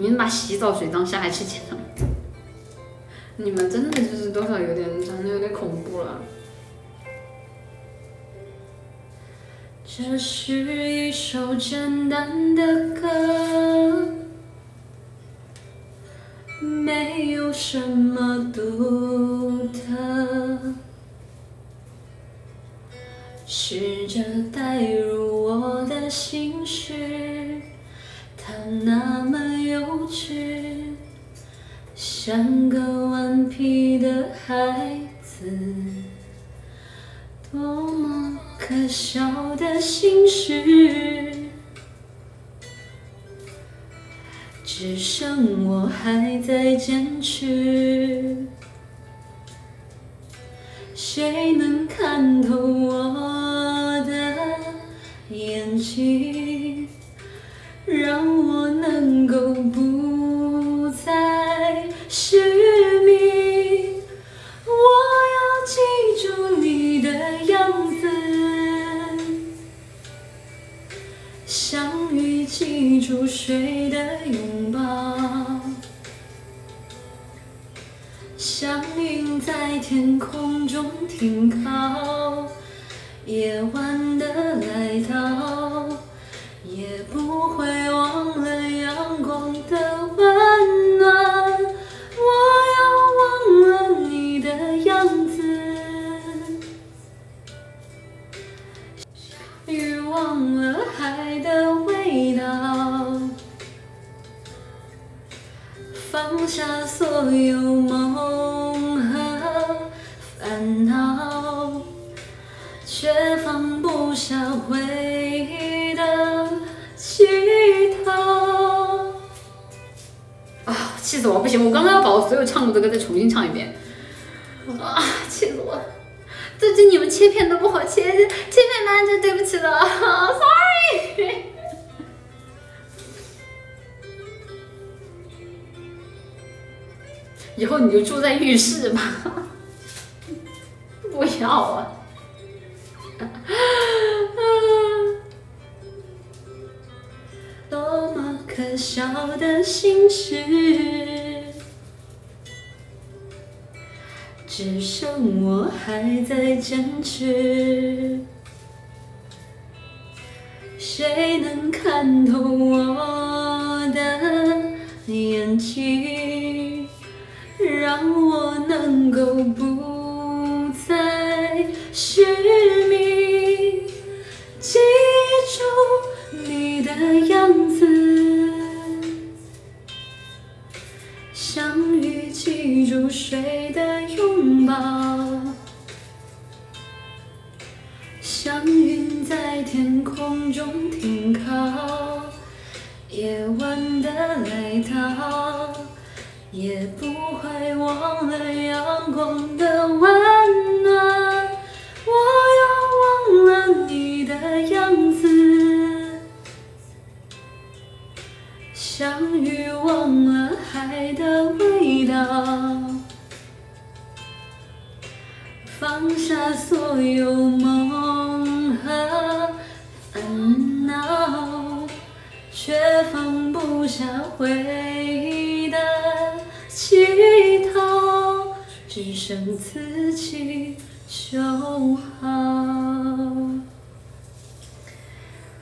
你们把洗澡水当下海去捡了，你们真的就是多少有点，长得有点恐怖了。这是一首简单的歌，没有什么独特。试着带入我的心事，它那么像个顽皮的孩子。多么可笑的心事，只剩我还在坚持。谁能看透我的眼睛，让我能够不再失明？我要记住你的样子，相遇记住水的拥抱，像云在天空中停靠，夜晚的来到，也不会忘了海的味道，放下所有梦和烦恼，却放不下回忆的乞讨。啊，气死我！不行，我刚刚要把我所有唱过的歌再重新唱一遍。啊，气死我了！最近你们切片都不好切，切片慢就对不起了啊，sorry。以后你就住在浴室吧，不要啊！多么可笑的心事，只剩我还在坚持。谁能看透我的眼睛，让我能够不再失明？记住你的样子，相遇记住谁的拥中停靠，夜晚的来到，也不会忘了阳光的温暖。我要忘了你的样子，相遇忘了海的味道，放下所有梦和，却放不下回忆的乞讨，只剩自己就好。